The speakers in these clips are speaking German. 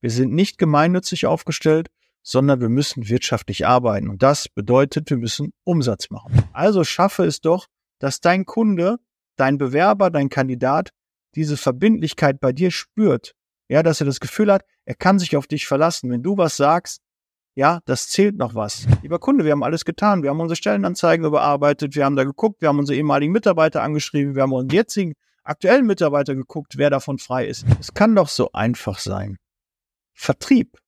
Wir sind nicht gemeinnützig aufgestellt, sondern wir müssen wirtschaftlich arbeiten. Und das bedeutet, wir müssen Umsatz machen. Also schaffe es doch, dass dein Kunde, dein Bewerber, dein Kandidat diese Verbindlichkeit bei dir spürt. Ja, dass er das Gefühl hat, er kann sich auf dich verlassen. Wenn du was sagst, ja, das zählt noch was. Lieber Kunde, wir haben alles getan. Wir haben unsere Stellenanzeigen überarbeitet. Wir haben da geguckt. Wir haben unsere ehemaligen Mitarbeiter angeschrieben. Wir haben unseren jetzigen aktuellen Mitarbeiter geguckt, wer davon frei ist. Es kann doch so einfach sein. Vertrieb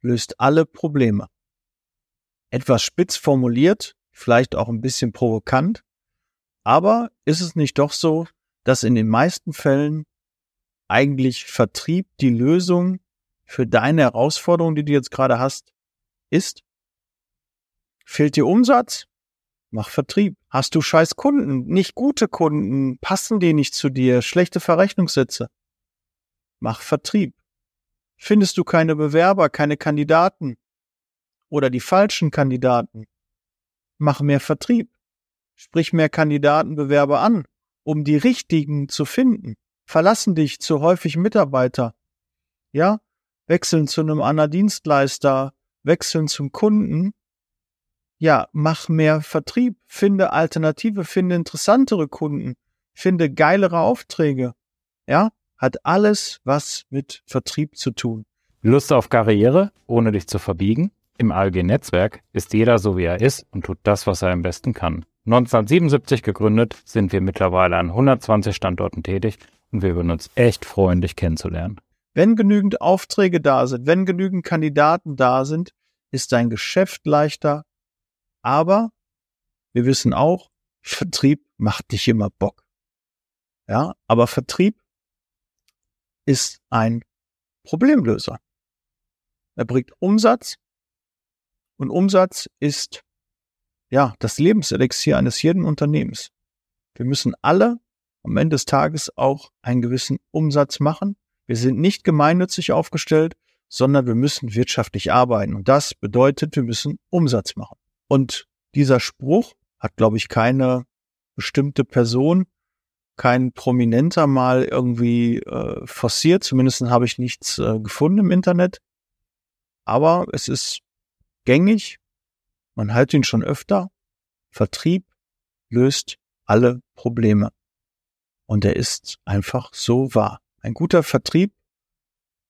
löst alle Probleme. Etwas spitz formuliert, vielleicht auch ein bisschen provokant, aber ist es nicht doch so, dass in den meisten Fällen eigentlich Vertrieb die Lösung für deine Herausforderung, die du jetzt gerade hast, ist? Fehlt dir Umsatz? Mach Vertrieb. Hast du scheiß Kunden, nicht gute Kunden, passen die nicht zu dir, schlechte Verrechnungssätze? Mach Vertrieb. Findest du keine Bewerber, keine Kandidaten oder die falschen Kandidaten? Mach mehr Vertrieb. Sprich mehr Kandidatenbewerber an, um die richtigen zu finden. Verlassen dich zu häufig Mitarbeiter. Ja? Wechseln zu einem anderen Dienstleister, wechseln zum Kunden. Ja, mach mehr Vertrieb, finde Alternative, finde interessantere Kunden, finde geilere Aufträge. Ja? Hat alles was mit Vertrieb zu tun. Lust auf Karriere, ohne dich zu verbiegen? Im ALG-Netzwerk ist jeder so, wie er ist und tut das, was er am besten kann. 1977 gegründet, sind wir mittlerweile an 120 Standorten tätig und wir würden uns echt freuen, dich kennenzulernen. Wenn genügend Aufträge da sind, wenn genügend Kandidaten da sind, ist dein Geschäft leichter. Aber wir wissen auch, Vertrieb macht nicht immer Bock. Ja, aber Vertrieb ist ein Problemlöser. Er bringt Umsatz und Umsatz ist ja das Lebenselixier eines jeden Unternehmens. Wir müssen alle am Ende des Tages auch einen gewissen Umsatz machen. Wir sind nicht gemeinnützig aufgestellt, sondern wir müssen wirtschaftlich arbeiten. Und das bedeutet, wir müssen Umsatz machen. Und dieser Spruch hat, glaube ich, keine bestimmte Person kein Prominenter mal irgendwie äh, forciert. Zumindest habe ich nichts äh, gefunden im Internet. Aber es ist gängig. Man hört ihn schon öfter. Vertrieb löst alle Probleme. Und er ist einfach so wahr. Ein guter Vertrieb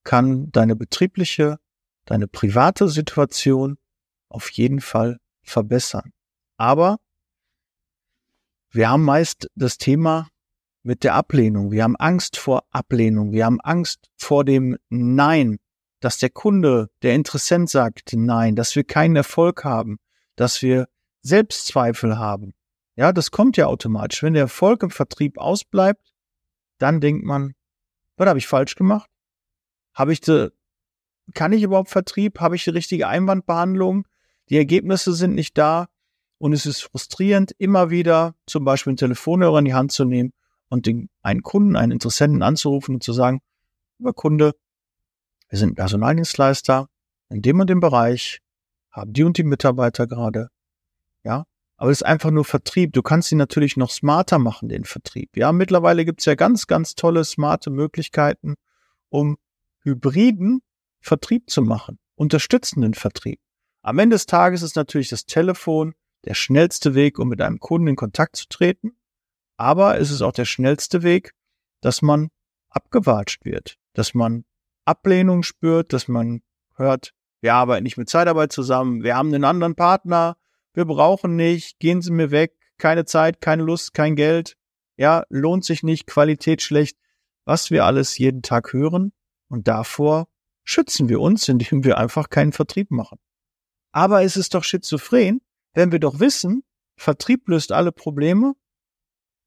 kann deine betriebliche, deine private Situation auf jeden Fall verbessern. Aber wir haben meist das Thema, mit der Ablehnung. Wir haben Angst vor Ablehnung. Wir haben Angst vor dem Nein, dass der Kunde, der Interessent sagt Nein, dass wir keinen Erfolg haben, dass wir Selbstzweifel haben. Ja, das kommt ja automatisch. Wenn der Erfolg im Vertrieb ausbleibt, dann denkt man, was habe ich falsch gemacht? Habe ich de, kann ich überhaupt Vertrieb? Habe ich die richtige Einwandbehandlung? Die Ergebnisse sind nicht da. Und es ist frustrierend, immer wieder zum Beispiel einen Telefonhörer in die Hand zu nehmen und den, einen Kunden, einen Interessenten anzurufen und zu sagen, lieber Kunde, wir sind Personaldienstleister in dem und dem Bereich, haben die und die Mitarbeiter gerade, ja, aber es ist einfach nur Vertrieb. Du kannst ihn natürlich noch smarter machen, den Vertrieb. Ja, mittlerweile gibt's ja ganz, ganz tolle, smarte Möglichkeiten, um hybriden Vertrieb zu machen, unterstützenden Vertrieb. Am Ende des Tages ist natürlich das Telefon der schnellste Weg, um mit einem Kunden in Kontakt zu treten. Aber es ist auch der schnellste Weg, dass man abgewatscht wird, dass man Ablehnung spürt, dass man hört, wir arbeiten nicht mit Zeitarbeit zusammen, wir haben einen anderen Partner, wir brauchen nicht, gehen Sie mir weg, keine Zeit, keine Lust, kein Geld, ja, lohnt sich nicht, Qualität schlecht, was wir alles jeden Tag hören und davor schützen wir uns, indem wir einfach keinen Vertrieb machen. Aber es ist doch schizophren, wenn wir doch wissen, Vertrieb löst alle Probleme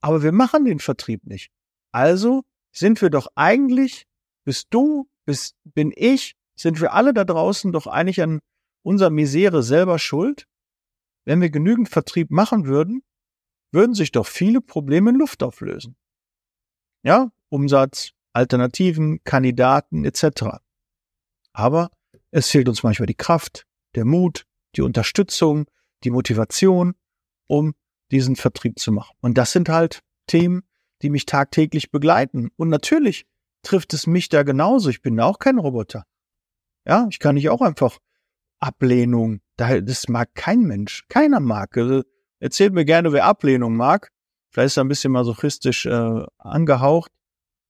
aber wir machen den Vertrieb nicht. Also sind wir doch eigentlich, bist du, bist, bin ich, sind wir alle da draußen doch eigentlich an unserer Misere selber schuld? Wenn wir genügend Vertrieb machen würden, würden sich doch viele Probleme in Luft auflösen. Ja, Umsatz, Alternativen, Kandidaten etc. Aber es fehlt uns manchmal die Kraft, der Mut, die Unterstützung, die Motivation, um diesen Vertrieb zu machen. Und das sind halt Themen, die mich tagtäglich begleiten. Und natürlich trifft es mich da genauso. Ich bin auch kein Roboter. Ja, ich kann nicht auch einfach Ablehnung, das mag kein Mensch, keiner mag. Also, erzählt mir gerne, wer Ablehnung mag. Vielleicht ist er ein bisschen masochistisch äh, angehaucht.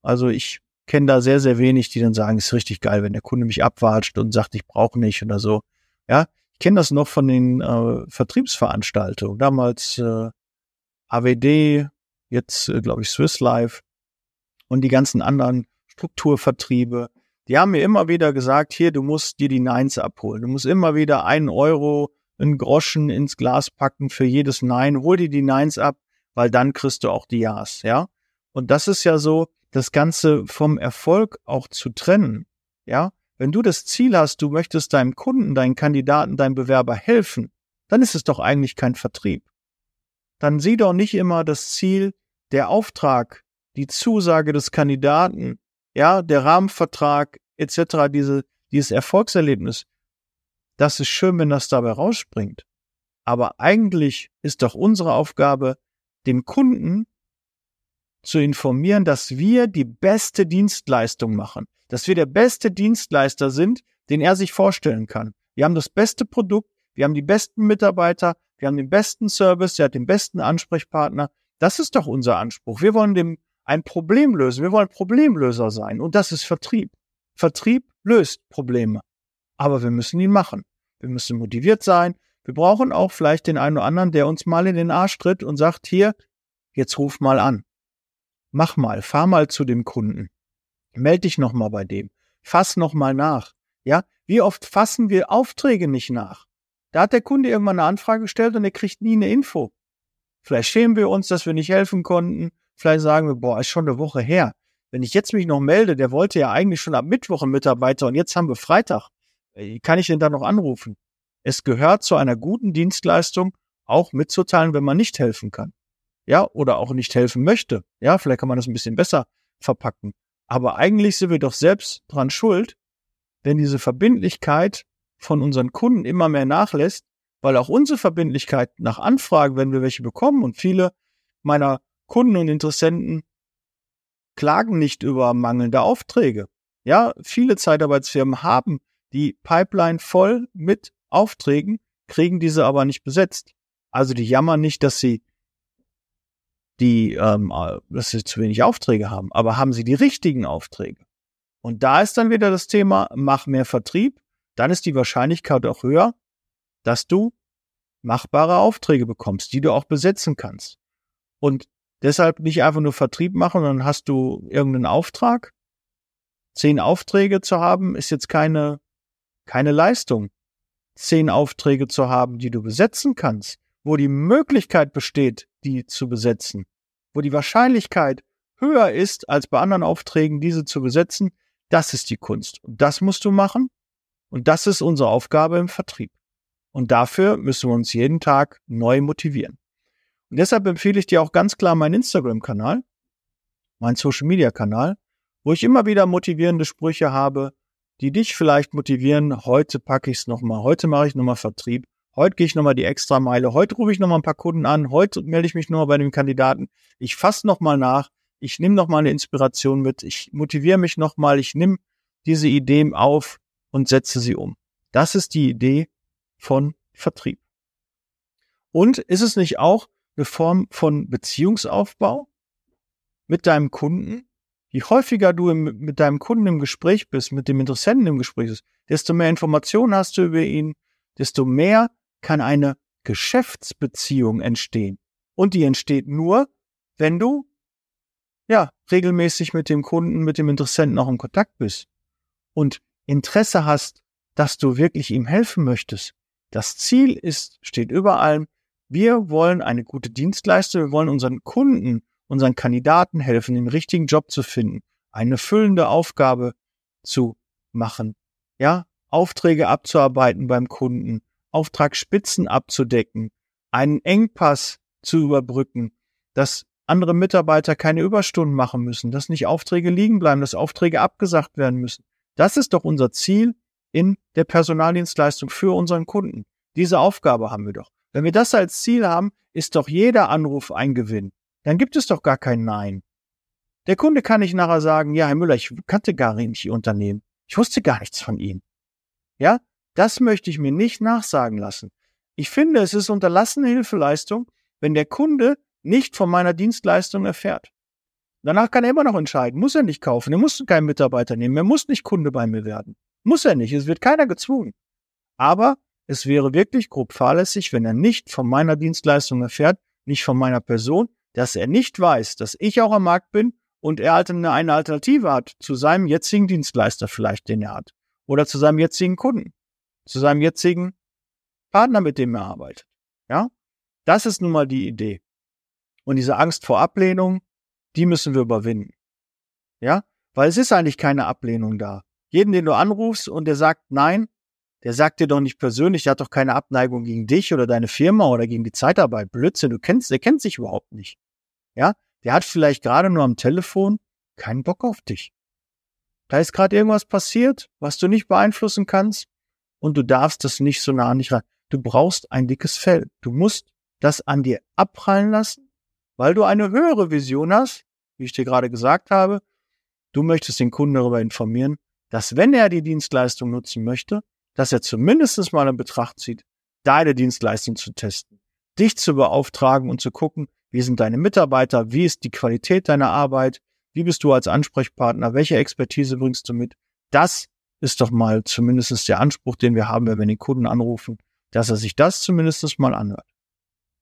Also ich kenne da sehr, sehr wenig, die dann sagen, ist richtig geil, wenn der Kunde mich abwatscht und sagt, ich brauche nicht oder so. Ja, kenne das noch von den äh, Vertriebsveranstaltungen. Damals äh, AWD, jetzt äh, glaube ich Swiss Life und die ganzen anderen Strukturvertriebe. Die haben mir immer wieder gesagt, hier, du musst dir die Neins abholen. Du musst immer wieder einen Euro, einen Groschen ins Glas packen für jedes Nein. Hol dir die Neins ab, weil dann kriegst du auch die Ja's, ja. Und das ist ja so, das Ganze vom Erfolg auch zu trennen, ja. Wenn du das Ziel hast, du möchtest deinem Kunden, deinen Kandidaten, deinem Bewerber helfen, dann ist es doch eigentlich kein Vertrieb. Dann sieh doch nicht immer das Ziel, der Auftrag, die Zusage des Kandidaten, ja, der Rahmenvertrag etc., diese, dieses Erfolgserlebnis. Das ist schön, wenn das dabei rausspringt. Aber eigentlich ist doch unsere Aufgabe, dem Kunden zu informieren, dass wir die beste Dienstleistung machen, dass wir der beste Dienstleister sind, den er sich vorstellen kann. Wir haben das beste Produkt, wir haben die besten Mitarbeiter, wir haben den besten Service, er hat den besten Ansprechpartner. Das ist doch unser Anspruch. Wir wollen dem ein Problem lösen. Wir wollen Problemlöser sein. Und das ist Vertrieb. Vertrieb löst Probleme. Aber wir müssen ihn machen. Wir müssen motiviert sein. Wir brauchen auch vielleicht den einen oder anderen, der uns mal in den Arsch tritt und sagt, hier, jetzt ruf mal an. Mach mal, fahr mal zu dem Kunden. Meld dich nochmal bei dem. Fass nochmal nach. Ja, wie oft fassen wir Aufträge nicht nach? Da hat der Kunde irgendwann eine Anfrage gestellt und er kriegt nie eine Info. Vielleicht schämen wir uns, dass wir nicht helfen konnten. Vielleicht sagen wir, boah, ist schon eine Woche her. Wenn ich jetzt mich noch melde, der wollte ja eigentlich schon ab Mittwoch einen Mitarbeiter und jetzt haben wir Freitag. Kann ich den da noch anrufen? Es gehört zu einer guten Dienstleistung, auch mitzuteilen, wenn man nicht helfen kann. Ja, oder auch nicht helfen möchte. Ja, vielleicht kann man das ein bisschen besser verpacken. Aber eigentlich sind wir doch selbst dran schuld, wenn diese Verbindlichkeit von unseren Kunden immer mehr nachlässt, weil auch unsere Verbindlichkeit nach Anfragen, wenn wir welche bekommen und viele meiner Kunden und Interessenten klagen nicht über mangelnde Aufträge. Ja, viele Zeitarbeitsfirmen haben die Pipeline voll mit Aufträgen, kriegen diese aber nicht besetzt. Also die jammern nicht, dass sie die, ähm, dass sie zu wenig Aufträge haben, aber haben sie die richtigen Aufträge? Und da ist dann wieder das Thema, mach mehr Vertrieb, dann ist die Wahrscheinlichkeit auch höher, dass du machbare Aufträge bekommst, die du auch besetzen kannst. Und deshalb nicht einfach nur Vertrieb machen, dann hast du irgendeinen Auftrag. Zehn Aufträge zu haben, ist jetzt keine, keine Leistung. Zehn Aufträge zu haben, die du besetzen kannst, wo die Möglichkeit besteht, die zu besetzen, wo die Wahrscheinlichkeit höher ist, als bei anderen Aufträgen, diese zu besetzen, das ist die Kunst. Und das musst du machen. Und das ist unsere Aufgabe im Vertrieb. Und dafür müssen wir uns jeden Tag neu motivieren. Und deshalb empfehle ich dir auch ganz klar meinen Instagram-Kanal, meinen Social-Media-Kanal, wo ich immer wieder motivierende Sprüche habe, die dich vielleicht motivieren. Heute packe ich es nochmal, heute mache ich nochmal Vertrieb, heute gehe ich nochmal die Extrameile, heute rufe ich nochmal ein paar Kunden an, heute melde ich mich nochmal bei dem Kandidaten. Ich fasse nochmal nach, ich nehme nochmal eine Inspiration mit, ich motiviere mich nochmal, ich nehme diese Ideen auf und setze sie um. Das ist die Idee von Vertrieb. Und ist es nicht auch eine Form von Beziehungsaufbau mit deinem Kunden? Je häufiger du im, mit deinem Kunden im Gespräch bist, mit dem Interessenten im Gespräch bist, desto mehr Informationen hast du über ihn, desto mehr kann eine Geschäftsbeziehung entstehen. Und die entsteht nur, wenn du ja regelmäßig mit dem Kunden, mit dem Interessenten auch in Kontakt bist. Und Interesse hast, dass du wirklich ihm helfen möchtest. Das Ziel ist, steht über allem, wir wollen eine gute Dienstleistung, wir wollen unseren Kunden, unseren Kandidaten helfen, den richtigen Job zu finden, eine füllende Aufgabe zu machen, ja, Aufträge abzuarbeiten beim Kunden, Auftragsspitzen abzudecken, einen Engpass zu überbrücken, dass andere Mitarbeiter keine Überstunden machen müssen, dass nicht Aufträge liegen bleiben, dass Aufträge abgesagt werden müssen. Das ist doch unser Ziel in der Personaldienstleistung für unseren Kunden. Diese Aufgabe haben wir doch. Wenn wir das als Ziel haben, ist doch jeder Anruf ein Gewinn. Dann gibt es doch gar kein Nein. Der Kunde kann nicht nachher sagen, ja, Herr Müller, ich kannte gar nicht Ihr Unternehmen. Ich wusste gar nichts von Ihnen. Ja, das möchte ich mir nicht nachsagen lassen. Ich finde, es ist unterlassene Hilfeleistung, wenn der Kunde nicht von meiner Dienstleistung erfährt. Danach kann er immer noch entscheiden, muss er nicht kaufen, er muss keinen Mitarbeiter nehmen, er muss nicht Kunde bei mir werden. Muss er nicht, es wird keiner gezwungen. Aber es wäre wirklich grob fahrlässig, wenn er nicht von meiner Dienstleistung erfährt, nicht von meiner Person, dass er nicht weiß, dass ich auch am Markt bin und er halt eine, eine Alternative hat zu seinem jetzigen Dienstleister vielleicht, den er hat. Oder zu seinem jetzigen Kunden. Zu seinem jetzigen Partner, mit dem er arbeitet. Ja? Das ist nun mal die Idee. Und diese Angst vor Ablehnung, die müssen wir überwinden. Ja? Weil es ist eigentlich keine Ablehnung da. Jeden, den du anrufst und der sagt nein, der sagt dir doch nicht persönlich, der hat doch keine Abneigung gegen dich oder deine Firma oder gegen die Zeitarbeit. Blödsinn, du kennst, der kennt sich überhaupt nicht. Ja? Der hat vielleicht gerade nur am Telefon keinen Bock auf dich. Da ist gerade irgendwas passiert, was du nicht beeinflussen kannst und du darfst das nicht so nah an dich ran. Du brauchst ein dickes Fell. Du musst das an dir abprallen lassen, weil du eine höhere Vision hast, wie ich dir gerade gesagt habe. Du möchtest den Kunden darüber informieren, dass wenn er die Dienstleistung nutzen möchte, dass er zumindest mal in Betracht zieht, deine Dienstleistung zu testen, dich zu beauftragen und zu gucken, wie sind deine Mitarbeiter? Wie ist die Qualität deiner Arbeit? Wie bist du als Ansprechpartner? Welche Expertise bringst du mit? Das ist doch mal zumindest der Anspruch, den wir haben, wenn wir den Kunden anrufen, dass er sich das zumindest mal anhört.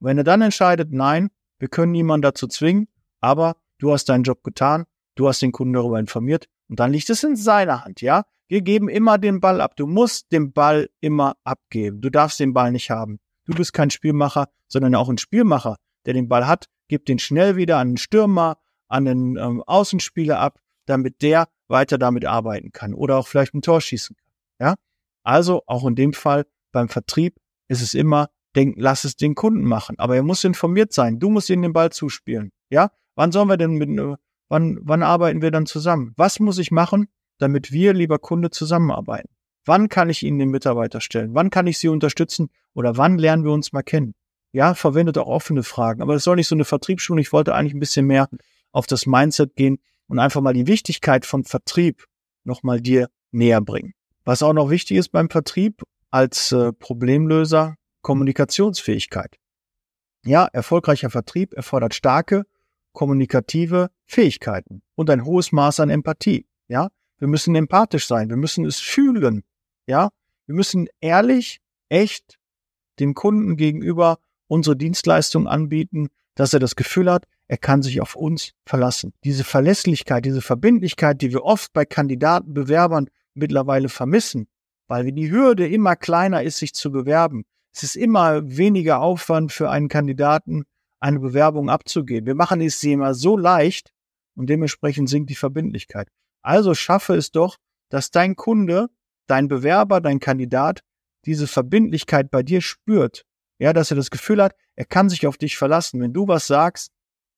Wenn er dann entscheidet, nein, wir können niemanden dazu zwingen, aber du hast deinen Job getan, du hast den Kunden darüber informiert und dann liegt es in seiner Hand, ja? Wir geben immer den Ball ab. Du musst den Ball immer abgeben. Du darfst den Ball nicht haben. Du bist kein Spielmacher, sondern auch ein Spielmacher der den Ball hat, gibt den schnell wieder an den Stürmer, an den ähm, Außenspieler ab, damit der weiter damit arbeiten kann oder auch vielleicht ein Tor schießen kann. Ja? Also auch in dem Fall beim Vertrieb ist es immer, denk, lass es den Kunden machen. Aber er muss informiert sein. Du musst ihm den Ball zuspielen. Ja? Wann sollen wir denn mit, äh, wann, wann arbeiten wir dann zusammen? Was muss ich machen, damit wir, lieber Kunde, zusammenarbeiten? Wann kann ich Ihnen den Mitarbeiter stellen? Wann kann ich Sie unterstützen? Oder wann lernen wir uns mal kennen? ja, verwendet auch offene Fragen. Aber es soll nicht so eine Vertriebsschulung. Ich wollte eigentlich ein bisschen mehr auf das Mindset gehen und einfach mal die Wichtigkeit von Vertrieb nochmal dir näher bringen. Was auch noch wichtig ist beim Vertrieb als äh, Problemlöser, Kommunikationsfähigkeit. Ja, erfolgreicher Vertrieb erfordert starke kommunikative Fähigkeiten und ein hohes Maß an Empathie. Ja, wir müssen empathisch sein. Wir müssen es fühlen. Ja, wir müssen ehrlich, echt dem Kunden gegenüber unsere Dienstleistung anbieten, dass er das Gefühl hat, er kann sich auf uns verlassen. Diese Verlässlichkeit, diese Verbindlichkeit, die wir oft bei Kandidaten, Bewerbern mittlerweile vermissen, weil die Hürde immer kleiner ist, sich zu bewerben. Es ist immer weniger Aufwand für einen Kandidaten, eine Bewerbung abzugeben. Wir machen es immer so leicht und dementsprechend sinkt die Verbindlichkeit. Also schaffe es doch, dass dein Kunde, dein Bewerber, dein Kandidat diese Verbindlichkeit bei dir spürt ja, dass er das Gefühl hat, er kann sich auf dich verlassen. Wenn du was sagst,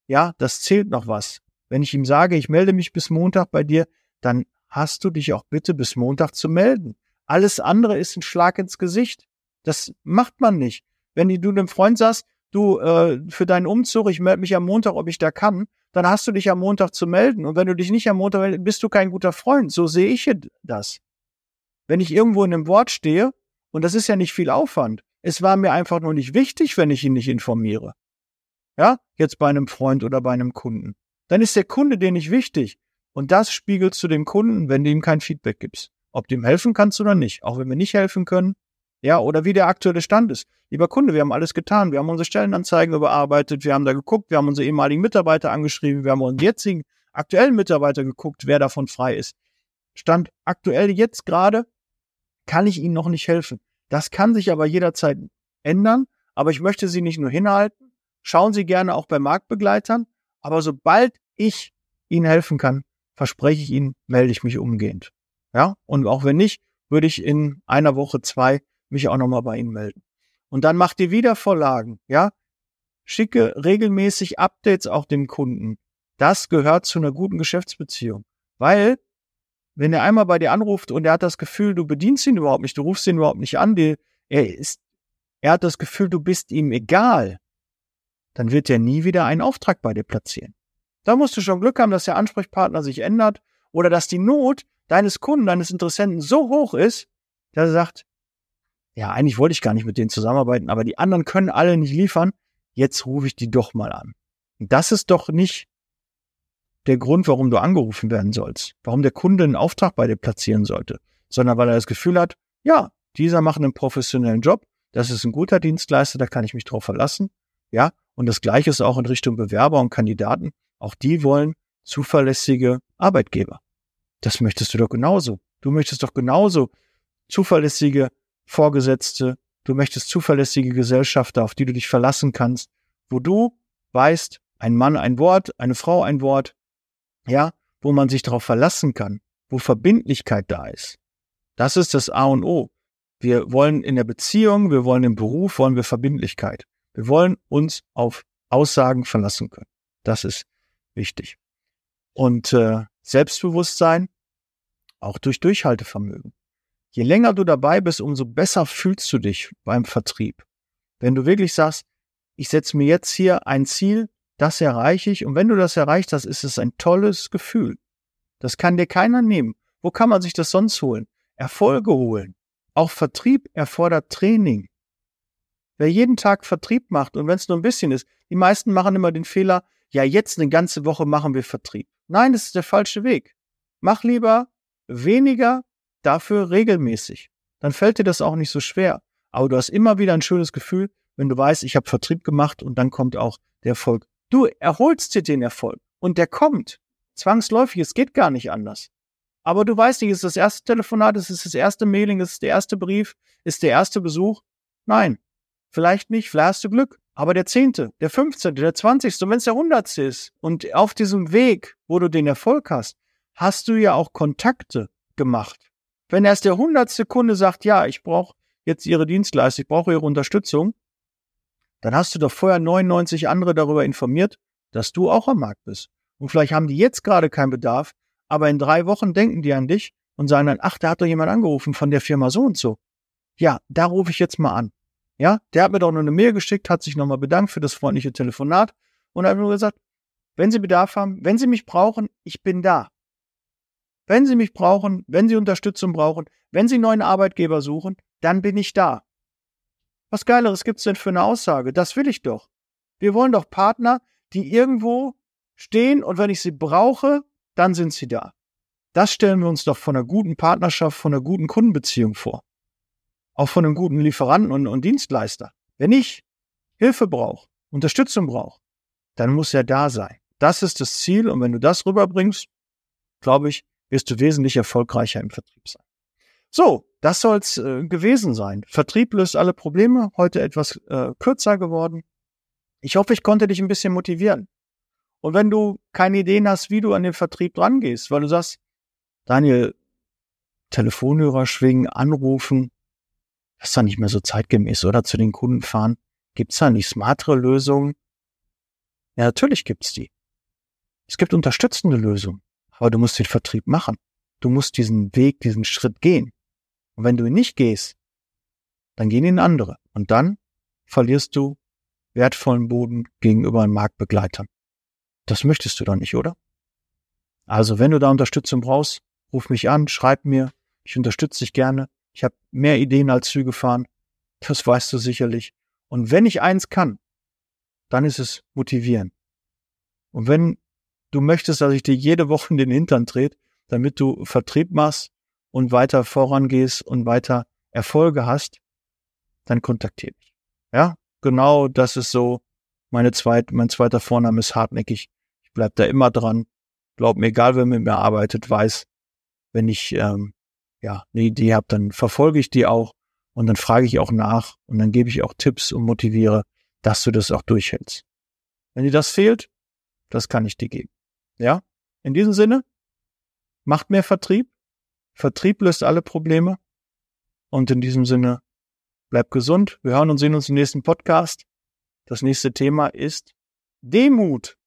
ja, das zählt noch was. Wenn ich ihm sage, ich melde mich bis Montag bei dir, dann hast du dich auch bitte bis Montag zu melden. Alles andere ist ein Schlag ins Gesicht. Das macht man nicht. Wenn du dem Freund sagst, du, äh, für deinen Umzug, ich melde mich am Montag, ob ich da kann, dann hast du dich am Montag zu melden. Und wenn du dich nicht am Montag meldest, bist du kein guter Freund. So sehe ich das. Wenn ich irgendwo in einem Wort stehe, und das ist ja nicht viel Aufwand, es war mir einfach nur nicht wichtig, wenn ich ihn nicht informiere. Ja, jetzt bei einem Freund oder bei einem Kunden. Dann ist der Kunde dir nicht wichtig. Und das spiegelst du dem Kunden, wenn du ihm kein Feedback gibst. Ob du ihm helfen kannst oder nicht. Auch wenn wir nicht helfen können. Ja, oder wie der aktuelle Stand ist. Lieber Kunde, wir haben alles getan. Wir haben unsere Stellenanzeigen überarbeitet. Wir haben da geguckt. Wir haben unsere ehemaligen Mitarbeiter angeschrieben. Wir haben unseren jetzigen aktuellen Mitarbeiter geguckt, wer davon frei ist. Stand aktuell jetzt gerade kann ich Ihnen noch nicht helfen. Das kann sich aber jederzeit ändern. Aber ich möchte Sie nicht nur hinhalten. Schauen Sie gerne auch bei Marktbegleitern. Aber sobald ich Ihnen helfen kann, verspreche ich Ihnen, melde ich mich umgehend. Ja, und auch wenn nicht, würde ich in einer Woche, zwei mich auch nochmal bei Ihnen melden. Und dann macht ihr wieder Vorlagen, ja. Schicke regelmäßig Updates auch dem Kunden. Das gehört zu einer guten Geschäftsbeziehung. Weil wenn er einmal bei dir anruft und er hat das Gefühl, du bedienst ihn überhaupt nicht, du rufst ihn überhaupt nicht an, er ist, er hat das Gefühl, du bist ihm egal, dann wird er nie wieder einen Auftrag bei dir platzieren. Da musst du schon Glück haben, dass der Ansprechpartner sich ändert oder dass die Not deines Kunden, deines Interessenten so hoch ist, der sagt, ja, eigentlich wollte ich gar nicht mit denen zusammenarbeiten, aber die anderen können alle nicht liefern, jetzt rufe ich die doch mal an. Das ist doch nicht der Grund, warum du angerufen werden sollst, warum der Kunde einen Auftrag bei dir platzieren sollte, sondern weil er das Gefühl hat, ja, dieser macht einen professionellen Job, das ist ein guter Dienstleister, da kann ich mich drauf verlassen, ja, und das Gleiche ist auch in Richtung Bewerber und Kandidaten, auch die wollen zuverlässige Arbeitgeber. Das möchtest du doch genauso. Du möchtest doch genauso zuverlässige Vorgesetzte, du möchtest zuverlässige Gesellschafter, auf die du dich verlassen kannst, wo du weißt, ein Mann ein Wort, eine Frau ein Wort, ja, wo man sich darauf verlassen kann, wo Verbindlichkeit da ist. Das ist das A und O. Wir wollen in der Beziehung, wir wollen im Beruf, wollen wir Verbindlichkeit. Wir wollen uns auf Aussagen verlassen können. Das ist wichtig. Und äh, Selbstbewusstsein auch durch Durchhaltevermögen. Je länger du dabei bist, umso besser fühlst du dich beim Vertrieb. Wenn du wirklich sagst, ich setze mir jetzt hier ein Ziel, das erreiche ich. Und wenn du das erreicht hast, ist es ein tolles Gefühl. Das kann dir keiner nehmen. Wo kann man sich das sonst holen? Erfolge holen. Auch Vertrieb erfordert Training. Wer jeden Tag Vertrieb macht und wenn es nur ein bisschen ist, die meisten machen immer den Fehler, ja, jetzt eine ganze Woche machen wir Vertrieb. Nein, das ist der falsche Weg. Mach lieber weniger, dafür regelmäßig. Dann fällt dir das auch nicht so schwer. Aber du hast immer wieder ein schönes Gefühl, wenn du weißt, ich habe Vertrieb gemacht und dann kommt auch der Erfolg. Du erholst dir den Erfolg und der kommt. Zwangsläufig, es geht gar nicht anders. Aber du weißt nicht, ist das erste Telefonat, ist es das erste Mailing, ist es der erste Brief, ist der erste Besuch? Nein, vielleicht nicht, vielleicht hast du Glück. Aber der zehnte, der fünfzehnte, der zwanzigste, wenn es der hundertste ist und auf diesem Weg, wo du den Erfolg hast, hast du ja auch Kontakte gemacht. Wenn erst der hundertste Kunde sagt, ja, ich brauche jetzt Ihre Dienstleistung, ich brauche Ihre Unterstützung, dann hast du doch vorher 99 andere darüber informiert, dass du auch am Markt bist. Und vielleicht haben die jetzt gerade keinen Bedarf, aber in drei Wochen denken die an dich und sagen dann, ach, da hat doch jemand angerufen von der Firma so und so. Ja, da rufe ich jetzt mal an. Ja, der hat mir doch nur eine Mail geschickt, hat sich nochmal bedankt für das freundliche Telefonat und hat nur gesagt, wenn Sie Bedarf haben, wenn Sie mich brauchen, ich bin da. Wenn Sie mich brauchen, wenn Sie Unterstützung brauchen, wenn Sie neuen Arbeitgeber suchen, dann bin ich da. Was Geileres gibt's denn für eine Aussage? Das will ich doch. Wir wollen doch Partner, die irgendwo stehen und wenn ich sie brauche, dann sind sie da. Das stellen wir uns doch von einer guten Partnerschaft, von einer guten Kundenbeziehung vor auch von einem guten Lieferanten und, und Dienstleister. Wenn ich Hilfe brauche, Unterstützung brauche, dann muss er da sein. Das ist das Ziel und wenn du das rüberbringst, glaube ich, wirst du wesentlich erfolgreicher im Vertrieb sein. So, das soll's äh, gewesen sein. Vertrieb löst alle Probleme. Heute etwas äh, kürzer geworden. Ich hoffe, ich konnte dich ein bisschen motivieren. Und wenn du keine Ideen hast, wie du an den Vertrieb drangehst, weil du sagst, Daniel, Telefonhörer schwingen, anrufen, das ist doch nicht mehr so zeitgemäß, oder? Zu den Kunden fahren. Gibt's da nicht smartere Lösungen? Ja, natürlich gibt's die. Es gibt unterstützende Lösungen. Aber du musst den Vertrieb machen. Du musst diesen Weg, diesen Schritt gehen. Und wenn du ihn nicht gehst, dann gehen ihn andere. Und dann verlierst du wertvollen Boden gegenüber Marktbegleitern. Das möchtest du doch nicht, oder? Also, wenn du da Unterstützung brauchst, ruf mich an, schreib mir. Ich unterstütze dich gerne. Ich habe mehr Ideen als Züge fahren. Das weißt du sicherlich. Und wenn ich eins kann, dann ist es motivieren. Und wenn du möchtest, dass ich dir jede Woche in den Hintern dreht, damit du Vertrieb machst und weiter vorangehst und weiter Erfolge hast, dann kontaktiere mich. Ja, genau das ist so. Meine zweit, mein zweiter Vorname ist hartnäckig. Ich bleib da immer dran. Glaub mir, egal wer mit mir arbeitet, weiß, wenn ich ähm, ja, eine Idee habe, dann verfolge ich die auch und dann frage ich auch nach und dann gebe ich auch Tipps und motiviere, dass du das auch durchhältst. Wenn dir das fehlt, das kann ich dir geben. Ja? In diesem Sinne, macht mehr Vertrieb. Vertrieb löst alle Probleme. Und in diesem Sinne, bleib gesund. Wir hören und sehen uns im nächsten Podcast. Das nächste Thema ist Demut.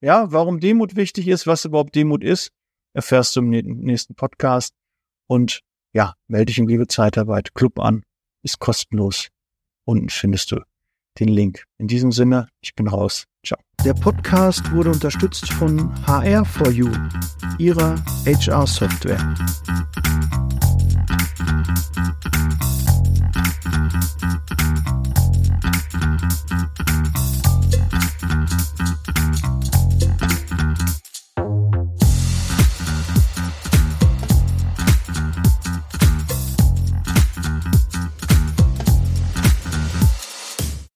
Ja, warum Demut wichtig ist, was überhaupt Demut ist, erfährst du im nächsten Podcast. Und ja, melde dich im Liebe Zeitarbeit Club an, ist kostenlos. Unten findest du den Link. In diesem Sinne, ich bin raus. Ciao. Der Podcast wurde unterstützt von HR4U, ihrer HR-Software.